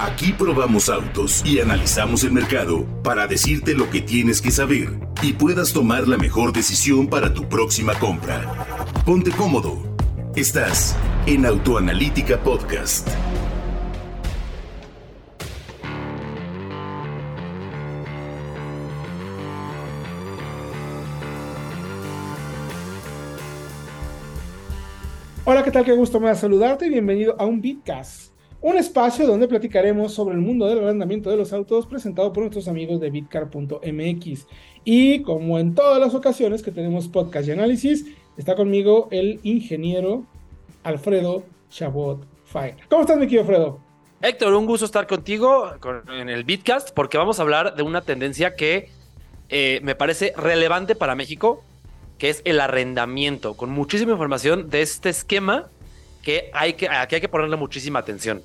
Aquí probamos autos y analizamos el mercado para decirte lo que tienes que saber y puedas tomar la mejor decisión para tu próxima compra. Ponte cómodo. Estás en Autoanalítica Podcast. Hola, ¿qué tal? Qué gusto me da saludarte y bienvenido a un Bitcast un espacio donde platicaremos sobre el mundo del arrendamiento de los autos presentado por nuestros amigos de bitcar.mx. Y como en todas las ocasiones que tenemos podcast y análisis, está conmigo el ingeniero Alfredo Chabot Fire. ¿Cómo estás, mi querido Alfredo? Héctor, un gusto estar contigo en el Bitcast porque vamos a hablar de una tendencia que eh, me parece relevante para México, que es el arrendamiento, con muchísima información de este esquema que hay que, aquí hay que ponerle muchísima atención.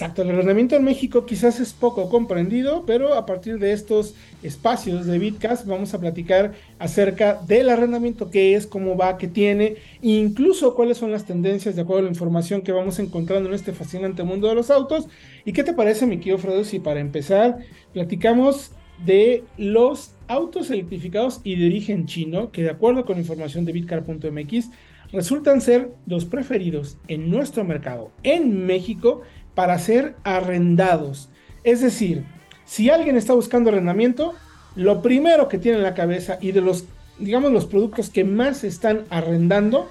Exacto, el arrendamiento en México quizás es poco comprendido, pero a partir de estos espacios de Bitcast vamos a platicar acerca del arrendamiento, qué es, cómo va, qué tiene, e incluso cuáles son las tendencias de acuerdo a la información que vamos encontrando en este fascinante mundo de los autos. ¿Y qué te parece, mi querido Fredo, si para empezar platicamos de los autos electrificados y de origen chino, que de acuerdo con información de bitcar.mx, resultan ser los preferidos en nuestro mercado en México para ser arrendados. Es decir, si alguien está buscando arrendamiento, lo primero que tiene en la cabeza y de los, digamos, los productos que más están arrendando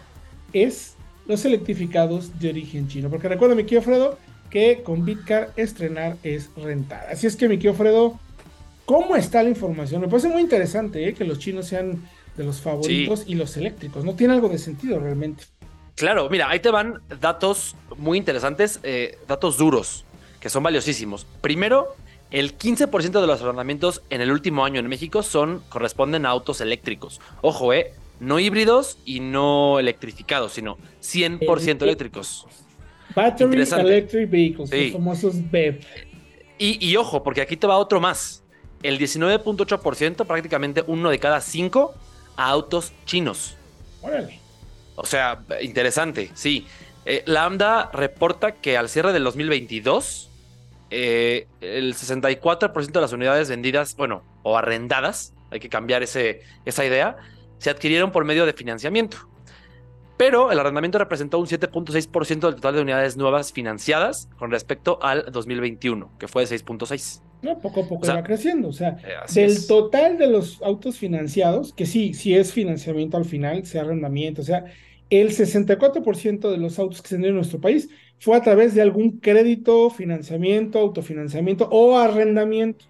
es los electrificados de origen chino. Porque recuerda, mi querido Fredo, que con Bitcar estrenar es rentar. Así es que, mi querido Fredo, ¿cómo está la información? Me parece muy interesante ¿eh? que los chinos sean de los favoritos y los eléctricos. No tiene algo de sentido realmente. Claro, mira, ahí te van datos muy interesantes, eh, datos duros, que son valiosísimos. Primero, el 15% de los arrendamientos en el último año en México son, corresponden a autos eléctricos. Ojo, eh, no híbridos y no electrificados, sino 100% eléctricos. Battery Electric Vehicles, los famosos BEV. Y, y, ojo, porque aquí te va otro más. El 19.8%, prácticamente uno de cada cinco, autos chinos. Órale. O sea, interesante, sí. Eh, Lambda reporta que al cierre del 2022, eh, el 64% de las unidades vendidas, bueno, o arrendadas, hay que cambiar ese, esa idea, se adquirieron por medio de financiamiento. Pero el arrendamiento representó un 7.6% del total de unidades nuevas financiadas con respecto al 2021, que fue de 6.6%. No, poco a poco va creciendo. O sea, eh, del total de los autos financiados, que sí, sí es financiamiento al final, sea arrendamiento, o sea, el 64% de los autos que se venden en nuestro país fue a través de algún crédito, financiamiento, autofinanciamiento o arrendamiento.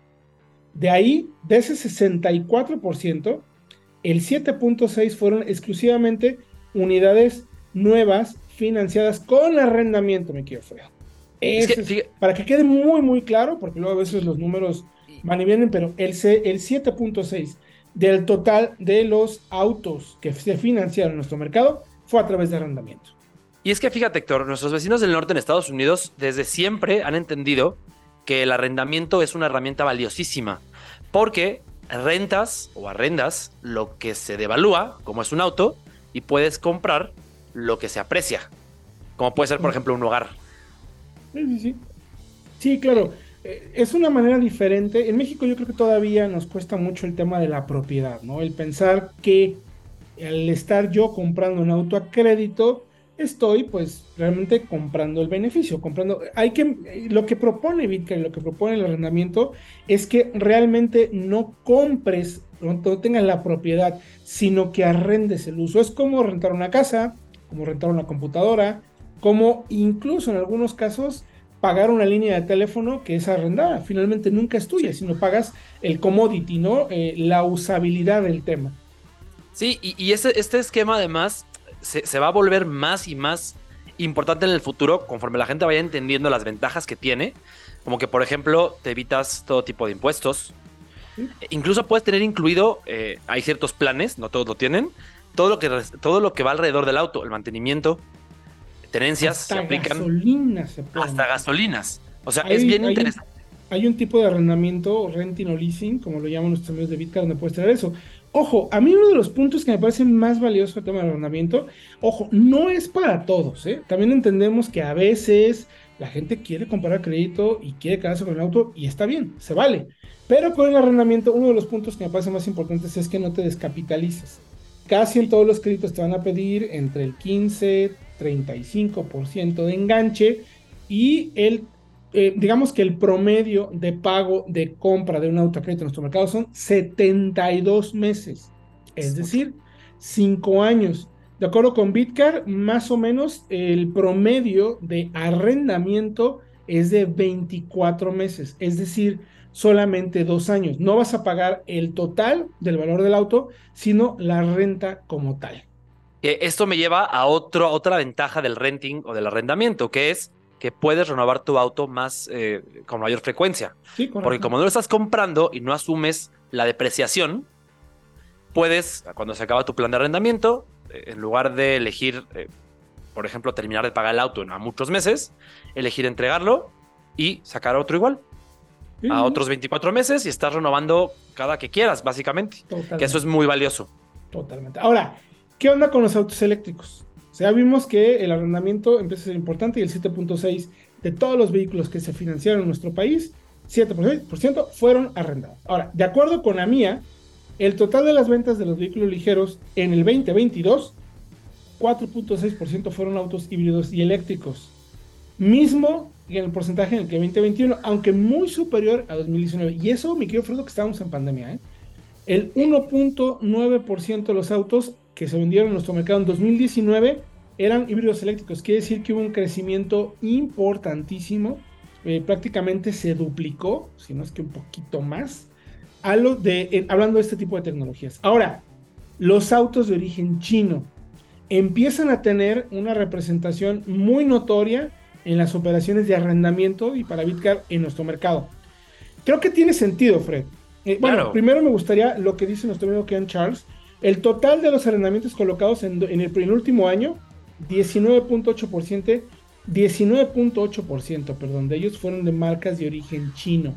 De ahí, de ese 64%, el 7.6 fueron exclusivamente unidades nuevas financiadas con arrendamiento, feo para que quede muy, muy claro, porque luego a veces los números van y vienen, pero el, el 7.6 del total de los autos que se financiaron en nuestro mercado fue a través de arrendamiento. Y es que fíjate, Héctor, nuestros vecinos del norte en Estados Unidos desde siempre han entendido que el arrendamiento es una herramienta valiosísima, porque rentas o arrendas lo que se devalúa, como es un auto, y puedes comprar lo que se aprecia, como puede ser, por ejemplo, un hogar. Sí, sí, sí. claro. Eh, es una manera diferente. En México yo creo que todavía nos cuesta mucho el tema de la propiedad, ¿no? El pensar que al estar yo comprando un auto a crédito, estoy pues realmente comprando el beneficio, comprando, hay que, lo que propone Bitcoin, lo que propone el arrendamiento es que realmente no compres, no tengas la propiedad, sino que arrendes el uso. Es como rentar una casa, como rentar una computadora, como incluso en algunos casos pagar una línea de teléfono que es arrendada. Finalmente nunca es tuya, sino pagas el commodity, ¿no? Eh, la usabilidad del tema. Sí, y, este, este, esquema además se, va a volver más y más importante en el futuro conforme la gente vaya entendiendo las ventajas que tiene. Como que, por ejemplo, te evitas todo tipo de impuestos. Incluso puedes tener incluido, eh, hay ciertos planes, no todos lo tienen, todo lo, que, todo lo que va alrededor del auto, el mantenimiento, tenencias se aplican. Gasolinas Hasta gasolinas. O sea, es bien interesante. hay un tipo de arrendamiento, renting o leasing, como lo llaman nuestros amigos de Bitcoin, donde puedes traer eso. Ojo, a mí uno de los puntos que me parece más valioso el tema del arrendamiento, ojo, no es para todos, ¿eh? También entendemos que a veces la gente quiere comprar crédito y quiere quedarse con el auto y está bien, se vale. Pero con el arrendamiento, uno de los puntos que me parece más importantes es que no te descapitalices. Casi en todos los créditos te van a pedir entre el 15, 35% de enganche y el, eh, digamos que el promedio de pago de compra de un autocrédito en nuestro mercado son 72 meses, es decir, 5 años. De acuerdo con Bitcar, más o menos el promedio de arrendamiento es de 24 meses, es decir, solamente dos años. No vas a pagar el total del valor del auto, sino la renta como tal. Esto me lleva a, otro, otra ventaja del renting o del arrendamiento, que es que puedes renovar tu auto más eh, con mayor frecuencia. Porque como no lo estás comprando y no asumes la depreciación, puedes, cuando se acaba tu plan de arrendamiento, eh, en lugar de elegir, eh, por ejemplo, terminar de pagar el auto en a muchos meses, elegir entregarlo y sacar otro igual. A otros 24 meses y estás renovando cada que quieras, básicamente. Que eso es muy valioso. Totalmente. Ahora, ¿qué onda con los autos eléctricos? O sea, vimos que el arrendamiento empieza a ser importante y el 7.6 de todos los vehículos que se financiaron en nuestro país, 7% fueron arrendados. Ahora, de acuerdo con la mía, el total de las ventas de los vehículos ligeros en el 2022, 4.6% fueron autos híbridos y eléctricos. Mismo en el porcentaje en el que 2021, aunque muy superior a 2019. Y eso, mi querido Fredo, que estábamos en pandemia. ¿eh? El 1.9% de los autos que se vendieron en nuestro mercado en 2019 eran híbridos eléctricos. Quiere decir que hubo un crecimiento importantísimo. Eh, prácticamente se duplicó, si no es que un poquito más hablando de este tipo de tecnologías. Ahora, los autos de origen chino empiezan a tener una representación muy notoria en las operaciones de arrendamiento y para Bitcar en nuestro mercado. Creo que tiene sentido, Fred. Eh, bueno, primero me gustaría lo que dice nuestro amigo Ken Charles. El total de los arrendamientos colocados en, en el, en último año, 19.8%, 19.8%, perdón, de ellos fueron de marcas de origen chino.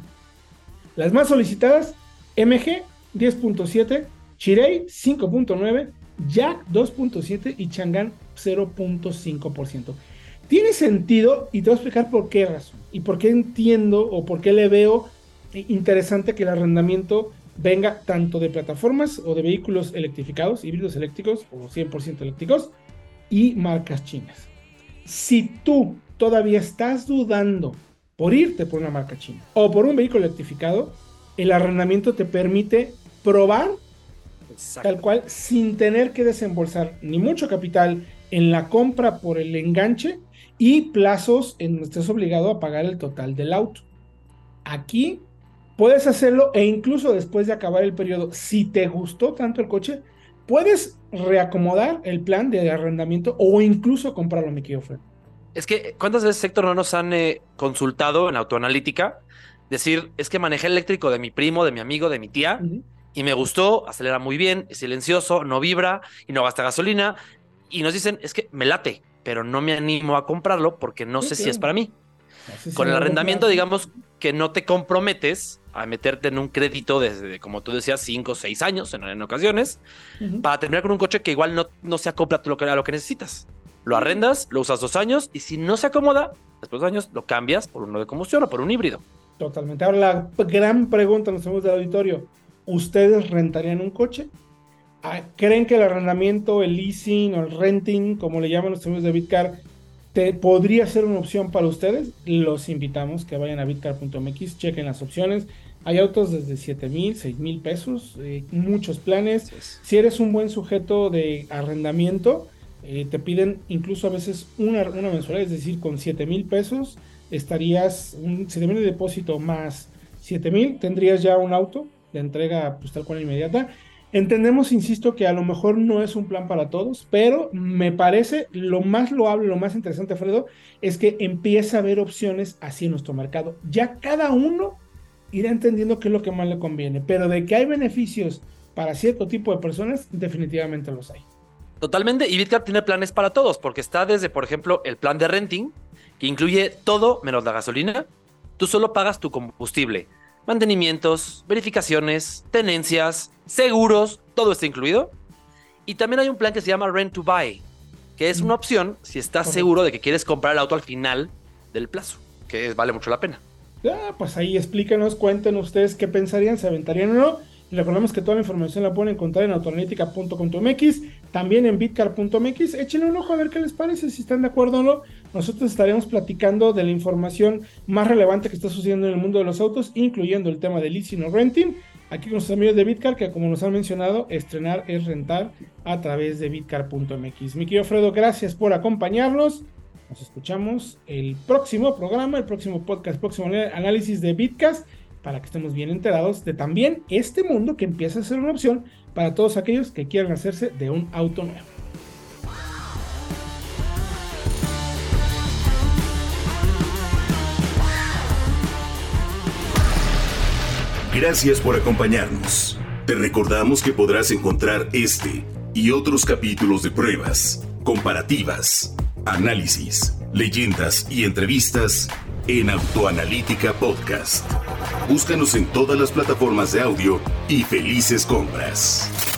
Las más solicitadas, MG 10.7, Chirei 5.9, Jack 2.7 y Chang'an 0.5%. Tiene sentido y te voy a explicar por qué razón y por qué entiendo o por qué le veo interesante que el arrendamiento venga tanto de plataformas o de vehículos electrificados, híbridos eléctricos o 100% eléctricos y marcas chinas. Si tú todavía estás dudando por irte por una marca china o por un vehículo electrificado, el arrendamiento te permite probar tal cual sin tener que desembolsar ni mucho capital en la compra por el enganche y plazos en que estés obligado a pagar el total del auto. Aquí puedes hacerlo e incluso después de acabar el periodo, si te gustó tanto el coche, puedes reacomodar el plan de arrendamiento o incluso comprarlo, mi querido Fred. Es que, ¿cuántas veces, Héctor, no nos han eh, consultado en autoanalítica decir, es que manejé el eléctrico de mi primo, de mi amigo, de mi tía, y me gustó, acelera muy bien, es silencioso, no vibra y no gasta gasolina. Y nos dicen, es que me late, pero no me animo a comprarlo porque no sé si es para mí. Con el arrendamiento, digamos que no te comprometes a meterte en un crédito desde, como tú decías, cinco o seis años en, ocasiones, para terminar con un coche que igual no, no se acopla a lo, que, a lo que necesitas. Lo arrendas, lo usas dos años y si no se acomoda, después de dos años lo cambias por uno de combustión o por un híbrido. Totalmente. Ahora la gran pregunta, nos hemos del auditorio, ¿ustedes rentarían un coche? Ah, ¿Creen que el arrendamiento, el leasing o el renting, como le llaman los amigos de Bitcar, te, podría ser una opción para ustedes? Los invitamos que vayan a bitcar.mx, chequen las opciones. Hay autos desde 7 mil, 6 mil pesos, eh, muchos planes. Si eres un buen sujeto de arrendamiento, eh, te piden incluso a veces una, una mensualidad, es decir, con 7 mil pesos estarías, un, si de depósito más 7 mil, tendrías ya un auto de entrega pues, tal cual inmediata. Entendemos, insisto, que a lo mejor no es un plan para todos, pero me parece lo más loable, lo más interesante, Fredo, es que empieza a haber opciones así en nuestro mercado. Ya cada uno irá entendiendo qué es lo que más le conviene, pero de que hay beneficios para cierto tipo de personas, definitivamente los hay. Totalmente, y Bitcar tiene planes para todos, porque está desde, por ejemplo, el plan de renting, que incluye todo menos la gasolina. Tú solo pagas tu combustible, mantenimientos, verificaciones, tenencias, seguros, todo está incluido. Y también hay un plan que se llama Rent to Buy, que es una opción si estás seguro de que quieres comprar el auto al final del plazo, que vale mucho la pena. Ah, pues ahí explícanos, cuéntenos ustedes qué pensarían, se aventarían o no. Y recordemos que toda la información la pueden encontrar en autoanalítica.com.mx, también en bitcar.mx. Échenle un ojo a ver qué les parece, si están de acuerdo o no. Nosotros estaremos platicando de la información más relevante que está sucediendo en el mundo de los autos, incluyendo el tema de leasing o renting. Aquí con nuestros amigos de Bitcar, que como nos han mencionado, estrenar es rentar a través de bitcar.mx. Mi querido Fredo, gracias por acompañarnos. Nos escuchamos el próximo programa, el próximo podcast, el próximo análisis de Bitcast, para que estemos bien enterados de también este mundo que empieza a ser una opción para todos aquellos que quieran hacerse de un auto nuevo. Gracias por acompañarnos. Te recordamos que podrás encontrar este y otros capítulos de pruebas, comparativas, análisis, leyendas y entrevistas en Autoanalítica Podcast. Búscanos en todas las plataformas de audio y felices compras.